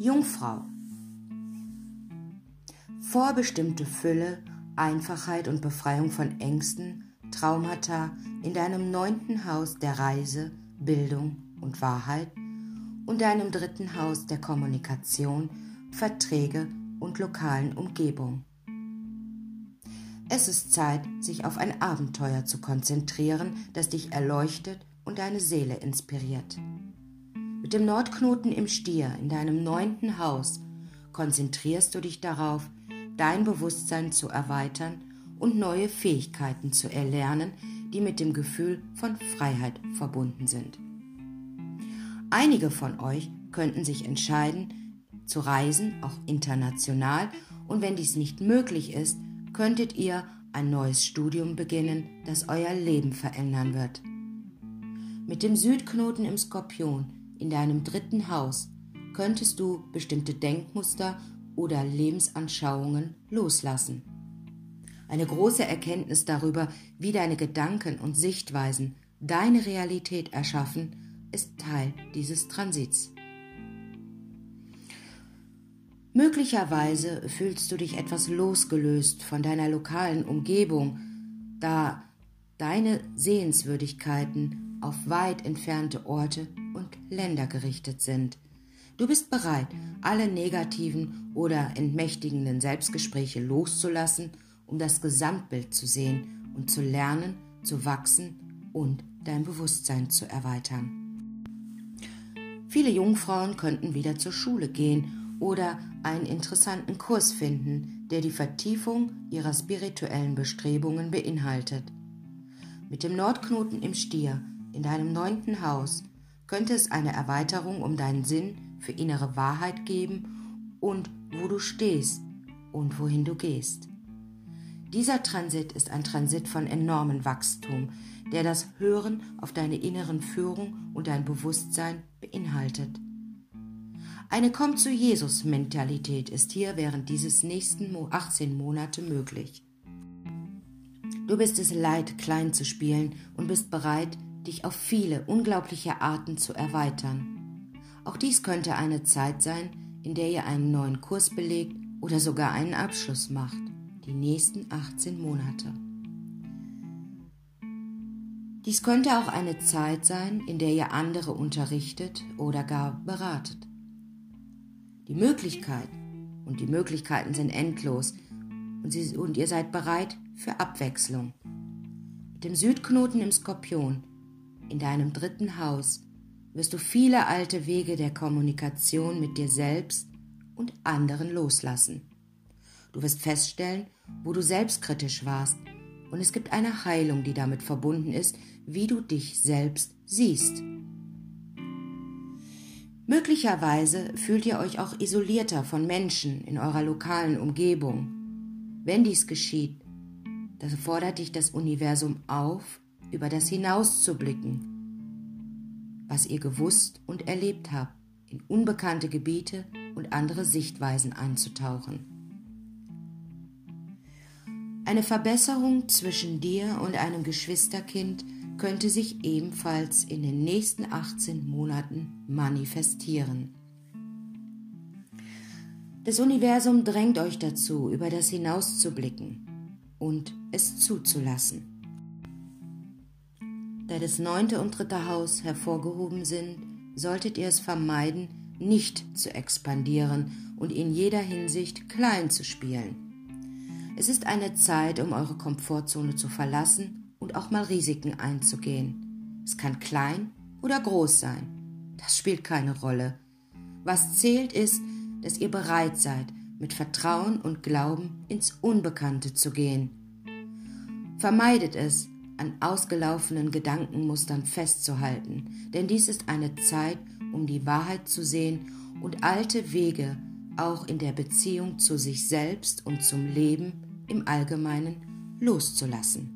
Jungfrau. Vorbestimmte Fülle, Einfachheit und Befreiung von Ängsten, Traumata in deinem neunten Haus der Reise, Bildung und Wahrheit und deinem dritten Haus der Kommunikation, Verträge und lokalen Umgebung. Es ist Zeit, sich auf ein Abenteuer zu konzentrieren, das dich erleuchtet und deine Seele inspiriert. Mit dem Nordknoten im Stier in deinem neunten Haus konzentrierst du dich darauf, dein Bewusstsein zu erweitern und neue Fähigkeiten zu erlernen, die mit dem Gefühl von Freiheit verbunden sind. Einige von euch könnten sich entscheiden, zu reisen, auch international, und wenn dies nicht möglich ist, könntet ihr ein neues Studium beginnen, das euer Leben verändern wird. Mit dem Südknoten im Skorpion in deinem dritten Haus könntest du bestimmte Denkmuster oder Lebensanschauungen loslassen. Eine große Erkenntnis darüber, wie deine Gedanken und Sichtweisen deine Realität erschaffen, ist Teil dieses Transits. Möglicherweise fühlst du dich etwas losgelöst von deiner lokalen Umgebung, da deine Sehenswürdigkeiten auf weit entfernte Orte Länder gerichtet sind. Du bist bereit, alle negativen oder entmächtigenden Selbstgespräche loszulassen, um das Gesamtbild zu sehen und zu lernen, zu wachsen und dein Bewusstsein zu erweitern. Viele Jungfrauen könnten wieder zur Schule gehen oder einen interessanten Kurs finden, der die Vertiefung ihrer spirituellen Bestrebungen beinhaltet. Mit dem Nordknoten im Stier in deinem neunten Haus könnte es eine Erweiterung um deinen Sinn für innere Wahrheit geben und wo du stehst und wohin du gehst. Dieser Transit ist ein Transit von enormem Wachstum, der das Hören auf deine inneren Führung und dein Bewusstsein beinhaltet. Eine Komm zu Jesus Mentalität ist hier während dieses nächsten 18 Monate möglich. Du bist es leid, klein zu spielen und bist bereit, dich auf viele unglaubliche Arten zu erweitern. Auch dies könnte eine Zeit sein, in der ihr einen neuen Kurs belegt oder sogar einen Abschluss macht. Die nächsten 18 Monate. Dies könnte auch eine Zeit sein, in der ihr andere unterrichtet oder gar beratet. Die Möglichkeit und die Möglichkeiten sind endlos und, sie, und ihr seid bereit für Abwechslung. Mit dem Südknoten im Skorpion, in deinem dritten Haus, wirst du viele alte Wege der Kommunikation mit dir selbst und anderen loslassen. Du wirst feststellen, wo du selbstkritisch warst, und es gibt eine Heilung, die damit verbunden ist, wie du dich selbst siehst. Möglicherweise fühlt ihr euch auch isolierter von Menschen in eurer lokalen Umgebung. Wenn dies geschieht, dann fordert dich das Universum auf, über das hinauszublicken was ihr gewusst und erlebt habt, in unbekannte Gebiete und andere Sichtweisen einzutauchen. Eine Verbesserung zwischen dir und einem Geschwisterkind könnte sich ebenfalls in den nächsten 18 Monaten manifestieren. Das Universum drängt euch dazu, über das hinauszublicken und es zuzulassen da das neunte und dritte Haus hervorgehoben sind, solltet ihr es vermeiden, nicht zu expandieren und in jeder Hinsicht klein zu spielen. Es ist eine Zeit, um eure Komfortzone zu verlassen und auch mal Risiken einzugehen. Es kann klein oder groß sein. Das spielt keine Rolle. Was zählt ist, dass ihr bereit seid, mit Vertrauen und Glauben ins Unbekannte zu gehen. Vermeidet es, an ausgelaufenen Gedankenmustern festzuhalten, denn dies ist eine Zeit, um die Wahrheit zu sehen und alte Wege auch in der Beziehung zu sich selbst und zum Leben im Allgemeinen loszulassen.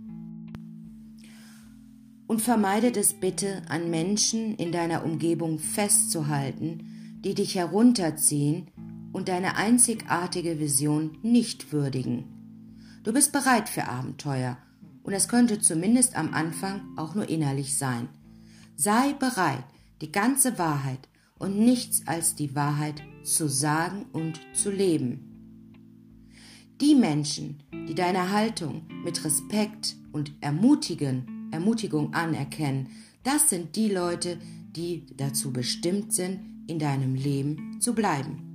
Und vermeidet es bitte, an Menschen in deiner Umgebung festzuhalten, die dich herunterziehen und deine einzigartige Vision nicht würdigen. Du bist bereit für Abenteuer und es könnte zumindest am Anfang auch nur innerlich sein. Sei bereit, die ganze Wahrheit und nichts als die Wahrheit zu sagen und zu leben. Die Menschen, die deine Haltung mit Respekt und Ermutigen, Ermutigung anerkennen, das sind die Leute, die dazu bestimmt sind, in deinem Leben zu bleiben.